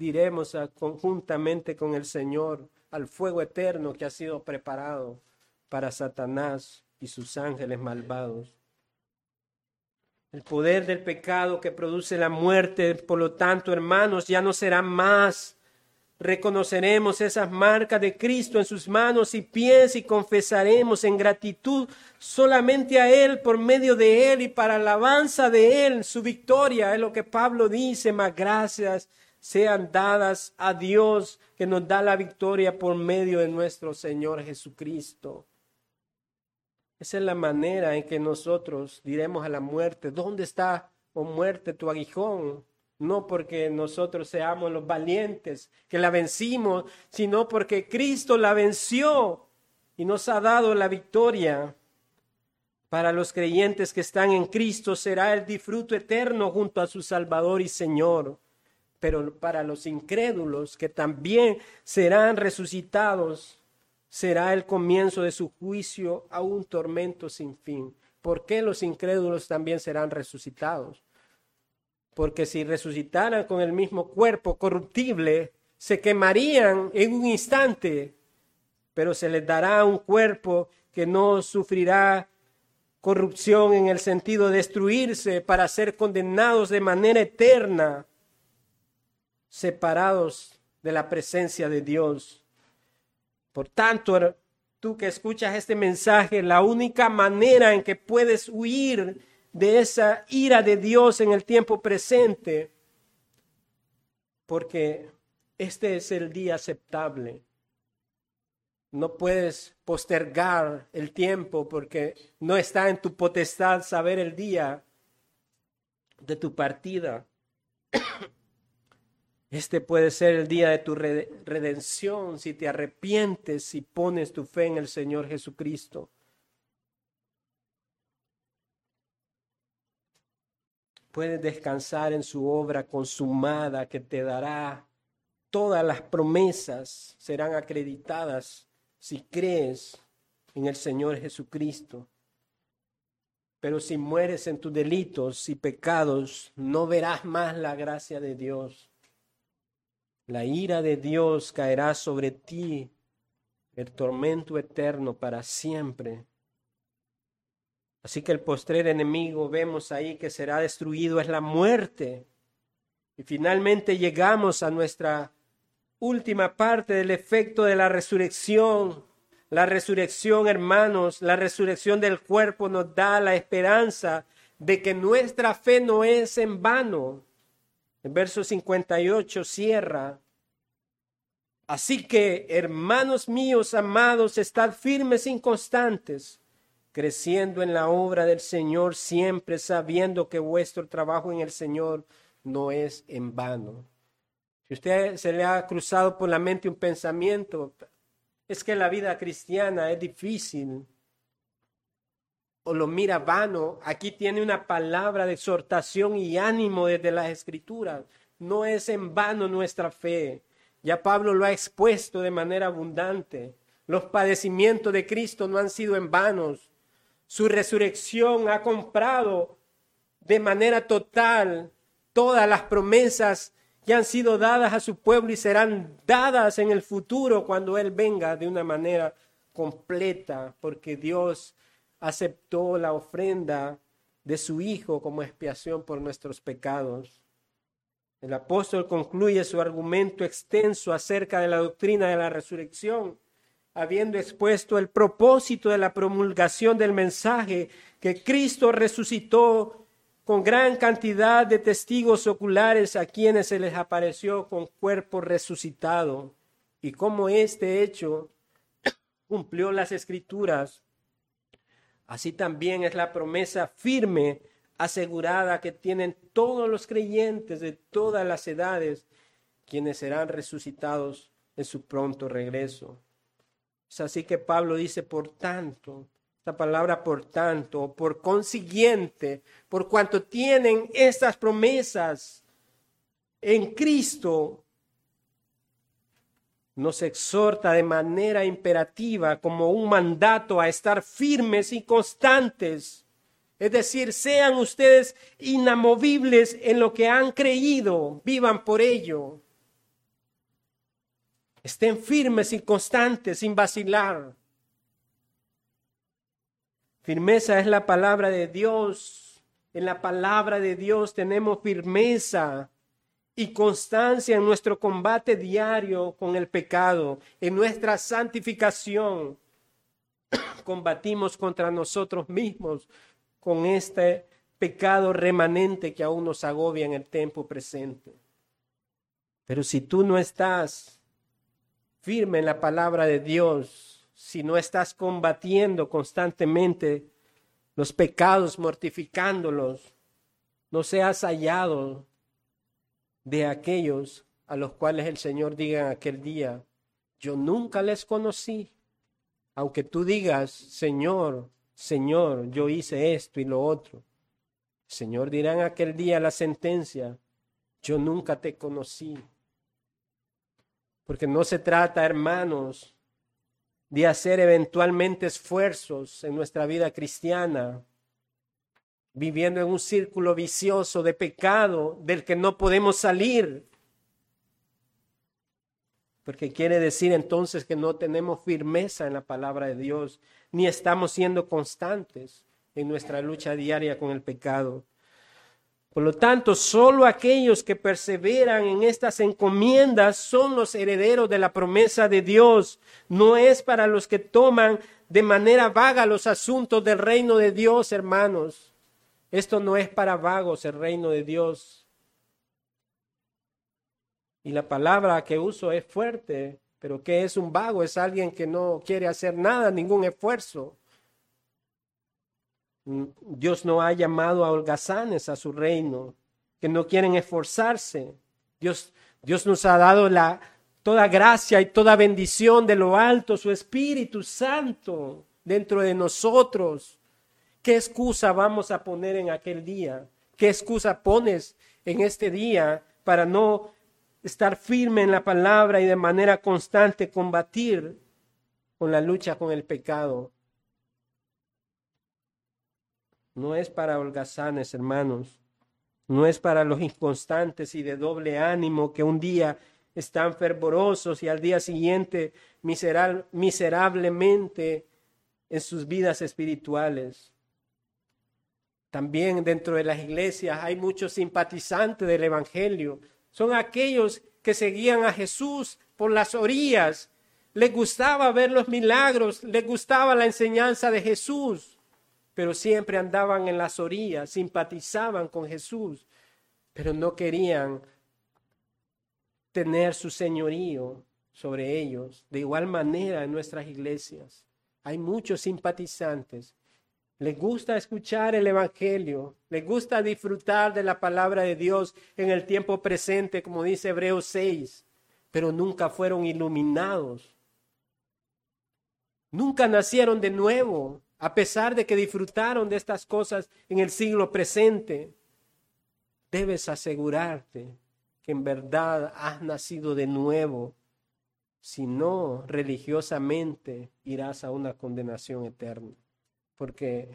diremos conjuntamente con el Señor al fuego eterno que ha sido preparado para Satanás y sus ángeles malvados. El poder del pecado que produce la muerte, por lo tanto, hermanos, ya no será más reconoceremos esas marcas de Cristo en sus manos y pies y confesaremos en gratitud solamente a Él por medio de Él y para alabanza de Él, su victoria. Es lo que Pablo dice, más gracias sean dadas a Dios que nos da la victoria por medio de nuestro Señor Jesucristo. Esa es la manera en que nosotros diremos a la muerte, ¿dónde está, oh muerte, tu aguijón? no porque nosotros seamos los valientes que la vencimos, sino porque Cristo la venció y nos ha dado la victoria. Para los creyentes que están en Cristo será el disfruto eterno junto a su Salvador y Señor. Pero para los incrédulos que también serán resucitados, será el comienzo de su juicio a un tormento sin fin. ¿Por qué los incrédulos también serán resucitados? porque si resucitaran con el mismo cuerpo corruptible, se quemarían en un instante, pero se les dará un cuerpo que no sufrirá corrupción en el sentido de destruirse para ser condenados de manera eterna, separados de la presencia de Dios. Por tanto, tú que escuchas este mensaje, la única manera en que puedes huir de esa ira de Dios en el tiempo presente, porque este es el día aceptable. No puedes postergar el tiempo porque no está en tu potestad saber el día de tu partida. Este puede ser el día de tu redención si te arrepientes y pones tu fe en el Señor Jesucristo. Puedes descansar en su obra consumada que te dará todas las promesas, serán acreditadas si crees en el Señor Jesucristo. Pero si mueres en tus delitos y pecados, no verás más la gracia de Dios. La ira de Dios caerá sobre ti, el tormento eterno para siempre. Así que el postrer enemigo vemos ahí que será destruido es la muerte. Y finalmente llegamos a nuestra última parte del efecto de la resurrección. La resurrección, hermanos, la resurrección del cuerpo nos da la esperanza de que nuestra fe no es en vano. El verso 58 cierra. Así que, hermanos míos amados, estad firmes e inconstantes, creciendo en la obra del Señor, siempre sabiendo que vuestro trabajo en el Señor no es en vano. Si usted se le ha cruzado por la mente un pensamiento, es que la vida cristiana es difícil, lo mira vano, aquí tiene una palabra de exhortación y ánimo desde las escrituras. No es en vano nuestra fe. Ya Pablo lo ha expuesto de manera abundante. Los padecimientos de Cristo no han sido en vanos. Su resurrección ha comprado de manera total todas las promesas que han sido dadas a su pueblo y serán dadas en el futuro cuando Él venga de una manera completa, porque Dios aceptó la ofrenda de su Hijo como expiación por nuestros pecados. El apóstol concluye su argumento extenso acerca de la doctrina de la resurrección, habiendo expuesto el propósito de la promulgación del mensaje que Cristo resucitó con gran cantidad de testigos oculares a quienes se les apareció con cuerpo resucitado, y cómo este hecho (coughs) cumplió las escrituras Así también es la promesa firme, asegurada que tienen todos los creyentes de todas las edades, quienes serán resucitados en su pronto regreso. Es así que Pablo dice, por tanto, esta palabra por tanto, por consiguiente, por cuanto tienen estas promesas en Cristo, nos exhorta de manera imperativa como un mandato a estar firmes y constantes. Es decir, sean ustedes inamovibles en lo que han creído, vivan por ello. Estén firmes y constantes, sin vacilar. Firmeza es la palabra de Dios. En la palabra de Dios tenemos firmeza y constancia en nuestro combate diario con el pecado, en nuestra santificación. (coughs) Combatimos contra nosotros mismos con este pecado remanente que aún nos agobia en el tiempo presente. Pero si tú no estás firme en la palabra de Dios, si no estás combatiendo constantemente los pecados, mortificándolos, no seas hallado de aquellos a los cuales el Señor diga en aquel día, yo nunca les conocí. Aunque tú digas, Señor, Señor, yo hice esto y lo otro. Señor dirá en aquel día la sentencia, yo nunca te conocí. Porque no se trata, hermanos, de hacer eventualmente esfuerzos en nuestra vida cristiana viviendo en un círculo vicioso de pecado del que no podemos salir. Porque quiere decir entonces que no tenemos firmeza en la palabra de Dios, ni estamos siendo constantes en nuestra lucha diaria con el pecado. Por lo tanto, solo aquellos que perseveran en estas encomiendas son los herederos de la promesa de Dios. No es para los que toman de manera vaga los asuntos del reino de Dios, hermanos. Esto no es para vagos el reino de Dios. Y la palabra que uso es fuerte, pero ¿qué es un vago? Es alguien que no quiere hacer nada, ningún esfuerzo. Dios no ha llamado a holgazanes a su reino, que no quieren esforzarse. Dios, Dios nos ha dado la, toda gracia y toda bendición de lo alto, su Espíritu Santo dentro de nosotros. ¿Qué excusa vamos a poner en aquel día? ¿Qué excusa pones en este día para no estar firme en la palabra y de manera constante combatir con la lucha con el pecado? No es para holgazanes, hermanos. No es para los inconstantes y de doble ánimo que un día están fervorosos y al día siguiente miserablemente en sus vidas espirituales. También dentro de las iglesias hay muchos simpatizantes del Evangelio. Son aquellos que seguían a Jesús por las orillas. Les gustaba ver los milagros, les gustaba la enseñanza de Jesús, pero siempre andaban en las orillas, simpatizaban con Jesús, pero no querían tener su señorío sobre ellos. De igual manera en nuestras iglesias hay muchos simpatizantes. Les gusta escuchar el Evangelio, les gusta disfrutar de la palabra de Dios en el tiempo presente, como dice Hebreos 6, pero nunca fueron iluminados. Nunca nacieron de nuevo, a pesar de que disfrutaron de estas cosas en el siglo presente. Debes asegurarte que en verdad has nacido de nuevo. Si no, religiosamente irás a una condenación eterna. Porque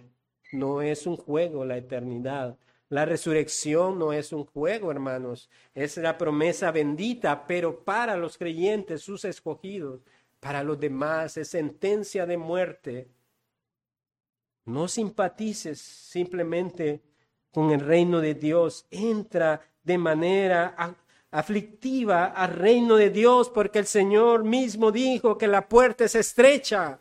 no es un juego la eternidad. La resurrección no es un juego, hermanos. Es la promesa bendita, pero para los creyentes, sus escogidos, para los demás es sentencia de muerte. No simpatices simplemente con el reino de Dios. Entra de manera aflictiva al reino de Dios, porque el Señor mismo dijo que la puerta es estrecha,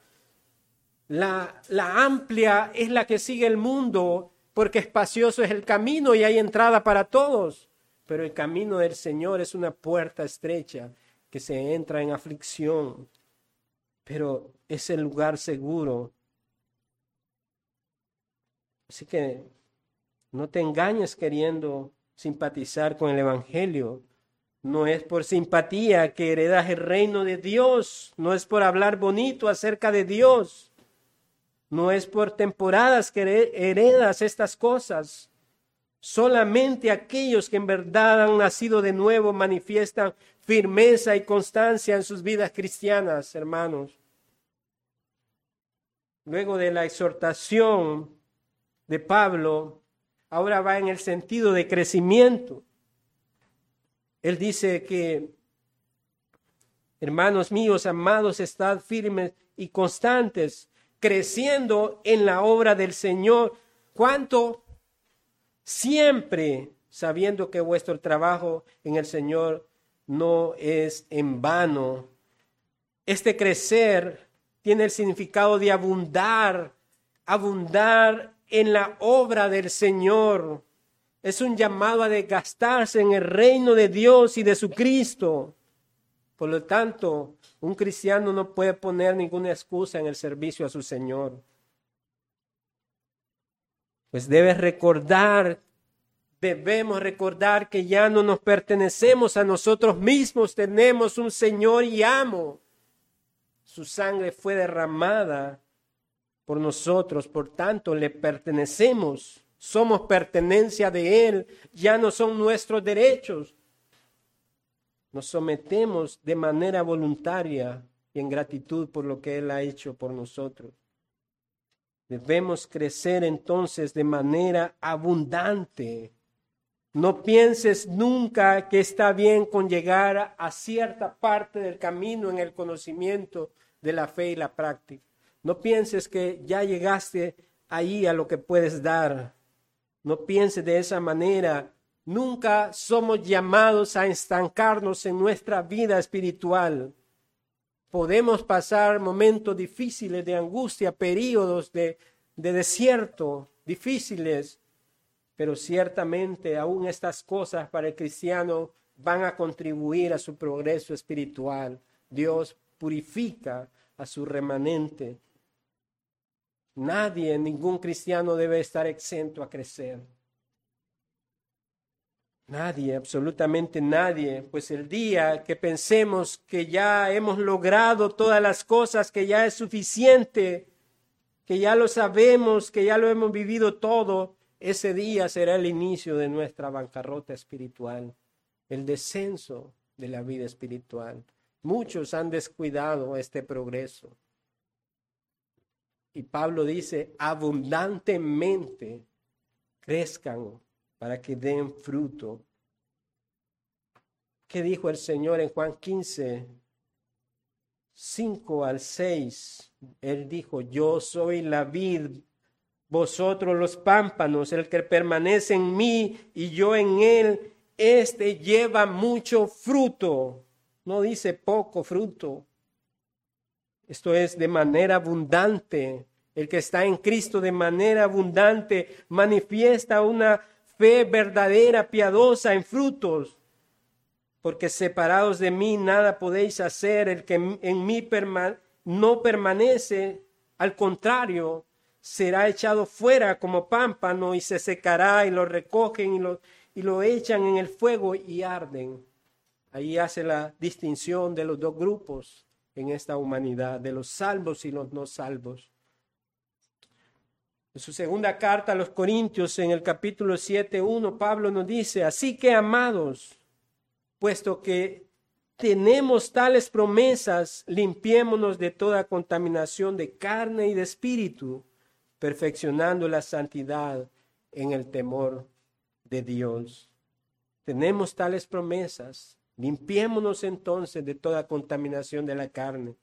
la, amplia es la que sigue el mundo, porque espacioso es el camino y hay entrada para todos. Pero el camino del Señor es una puerta estrecha que se entra en aflicción, pero es el lugar seguro. Así que no te engañes queriendo simpatizar con el Evangelio. No es por simpatía que heredas el reino de Dios, no es por hablar bonito acerca de Dios, no es por temporadas que heredas estas cosas. Solamente aquellos que en verdad han nacido de nuevo manifiestan firmeza y constancia en sus vidas cristianas, hermanos. Luego de la exhortación de Pablo, ahora va en el sentido de crecimiento. Él dice que, hermanos míos, amados, estad firmes y constantes, creciendo en la obra del Señor. ¿Cuánto? Siempre sabiendo que vuestro trabajo en el Señor no es en vano. Este crecer tiene el significado de abundar, abundar en la obra del Señor. Es un llamado a desgastarse en el reino de Dios y de su Cristo. Por lo tanto, un cristiano no puede poner ninguna excusa en el servicio a su Señor. Pues debes recordar, debemos recordar que ya no nos pertenecemos a nosotros mismos, tenemos un Señor y amo. Su sangre fue derramada por nosotros, por tanto le pertenecemos, somos pertenencia de Él, ya no son nuestros derechos. Nos sometemos de manera voluntaria y en gratitud por lo que Él ha hecho por nosotros. Debemos crecer entonces de manera abundante. No pienses nunca que está bien con llegar a cierta parte del camino en el conocimiento de la fe y la práctica. No pienses que ya llegaste ahí a lo que puedes dar. No piense de esa manera. Nunca somos llamados a estancarnos en nuestra vida espiritual. Podemos pasar momentos difíciles de angustia, periodos de, de desierto difíciles, pero ciertamente aún estas cosas para el cristiano van a contribuir a su progreso espiritual. Dios purifica a su remanente. Nadie, ningún cristiano debe estar exento a crecer. Nadie, absolutamente nadie, pues el día que pensemos que ya hemos logrado todas las cosas, que ya es suficiente, que ya lo sabemos, que ya lo hemos vivido todo, ese día será el inicio de nuestra bancarrota espiritual, el descenso de la vida espiritual. Muchos han descuidado este progreso. Y Pablo dice, abundantemente crezcan para que den fruto. ¿Qué dijo el Señor en Juan 15, 5 al 6? Él dijo, yo soy la vid, vosotros los pámpanos, el que permanece en mí y yo en él, este lleva mucho fruto. No dice poco fruto. Esto es de manera abundante. El que está en Cristo de manera abundante manifiesta una fe verdadera, piadosa en frutos, porque separados de mí nada podéis hacer, el que en mí no permanece, al contrario, será echado fuera como pámpano y se secará y lo recogen y lo, y lo echan en el fuego y arden. Ahí hace la distinción de los dos grupos en esta humanidad, de los salvos y los no salvos. En su segunda carta a los Corintios, en el capítulo 7, 1, Pablo nos dice, así que amados, puesto que tenemos tales promesas, limpiémonos de toda contaminación de carne y de espíritu, perfeccionando la santidad en el temor de Dios. Tenemos tales promesas, limpiémonos entonces de toda contaminación de la carne,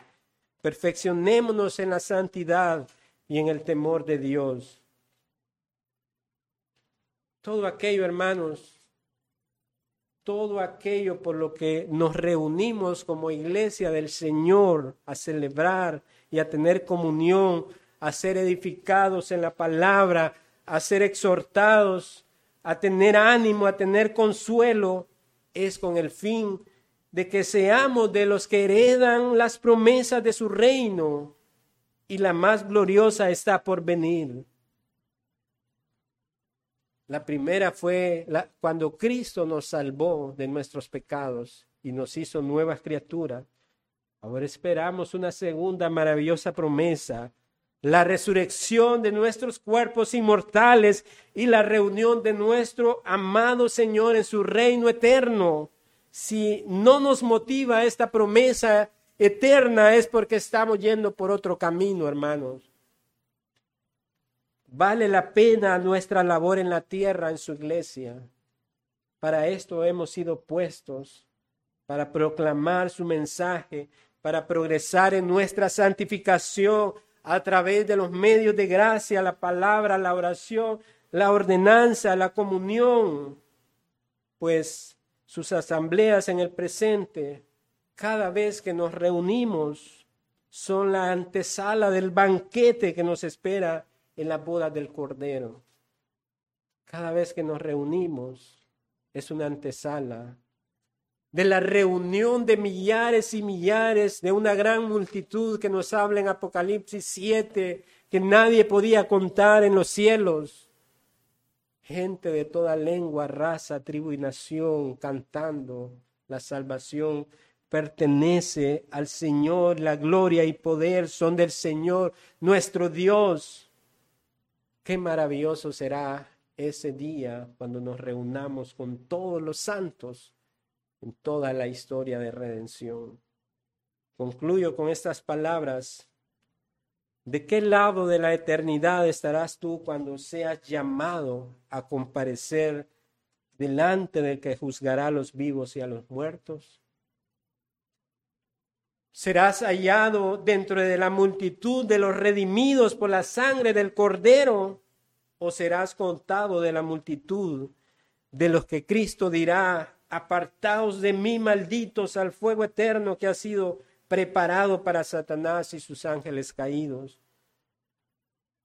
perfeccionémonos en la santidad y en el temor de Dios. Todo aquello, hermanos, todo aquello por lo que nos reunimos como iglesia del Señor a celebrar y a tener comunión, a ser edificados en la palabra, a ser exhortados, a tener ánimo, a tener consuelo, es con el fin de que seamos de los que heredan las promesas de su reino y la más gloriosa está por venir. La primera fue cuando Cristo nos salvó de nuestros pecados y nos hizo nuevas criaturas. Ahora esperamos una segunda maravillosa promesa, la resurrección de nuestros cuerpos inmortales y la reunión de nuestro amado Señor en su reino eterno. Si no nos motiva esta promesa, eterna es porque estamos yendo por otro camino, hermanos. Vale la pena nuestra labor en la tierra, en su iglesia. Para esto hemos sido puestos, para proclamar su mensaje, para progresar en nuestra santificación a través de los medios de gracia, la palabra, la oración, la ordenanza, la comunión, pues sus asambleas en el presente cada vez que nos reunimos son la antesala del banquete que nos espera en la boda del Cordero. Cada vez que nos reunimos es una antesala de la reunión de millares y millares, de una gran multitud que nos habla en Apocalipsis 7, que nadie podía contar en los cielos. Gente de toda lengua, raza, tribu y nación cantando la salvación pertenece al Señor, la gloria y poder son del Señor, nuestro Dios. Qué maravilloso será ese día cuando nos reunamos con todos los santos en toda la historia de redención. Concluyo con estas palabras. ¿De qué lado de la eternidad estarás tú cuando seas llamado a comparecer delante del que juzgará a los vivos y a los muertos? Serás hallado dentro de la multitud de los redimidos por la sangre del Cordero, o serás contado de la multitud de los que Cristo dirá, apartaos de mí, malditos, al fuego eterno que ha sido preparado para Satanás y sus ángeles caídos.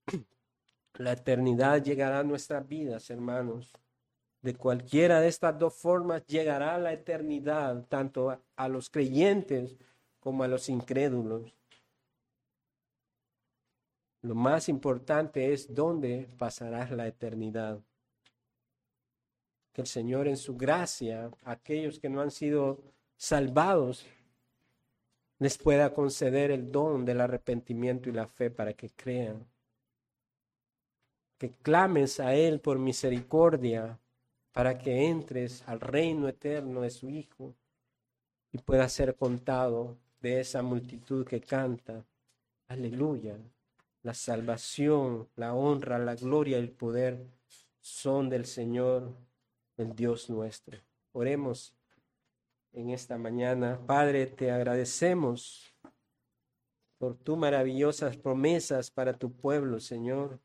(clears throat) La eternidad llegará a nuestras vidas, hermanos. De cualquiera de estas dos formas llegará la eternidad, tanto a, los creyentes como a los incrédulos. Lo más importante es dónde pasarás la eternidad. Que el Señor en su gracia, aquellos que no han sido salvados, les pueda conceder el don del arrepentimiento y la fe para que crean que clames a Él por misericordia para que entres al reino eterno de su Hijo y puedas ser contado de esa multitud que canta. Aleluya. La salvación, la honra, la gloria el poder son del Señor, el Dios nuestro. Oremos en esta mañana. Padre, te agradecemos por tus maravillosas promesas para tu pueblo, Señor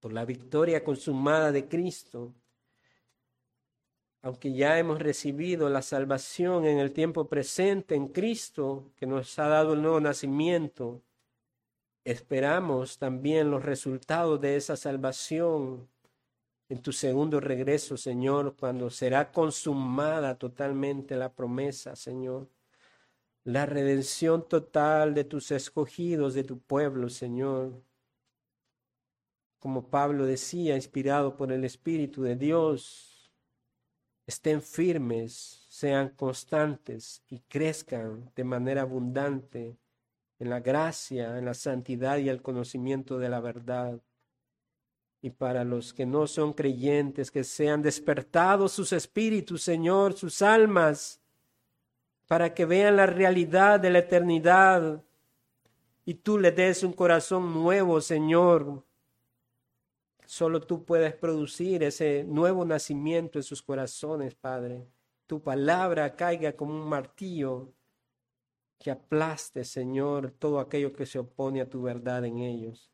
por la victoria consumada de Cristo, aunque ya hemos recibido la salvación en el tiempo presente en Cristo, que nos ha dado el nuevo nacimiento, esperamos también los resultados de esa salvación en tu segundo regreso, Señor, cuando será consumada totalmente la promesa, Señor. La redención total de tus escogidos, de tu pueblo, Señor como Pablo decía, inspirado por el Espíritu de Dios, estén firmes, sean constantes y crezcan de manera abundante en la gracia, en la santidad y el conocimiento de la verdad. Y para los que no son creyentes, que sean despertados sus espíritus, Señor, sus almas, para que vean la realidad de la eternidad. Y tú le des un corazón nuevo, Señor, Solo tú puedes producir ese nuevo nacimiento en sus corazones, Padre. Tu palabra caiga como un martillo que aplaste, Señor, todo aquello que se opone a tu verdad en ellos.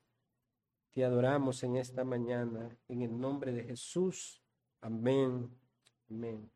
Te adoramos en esta mañana, en el nombre de Jesús. Amén. Amén.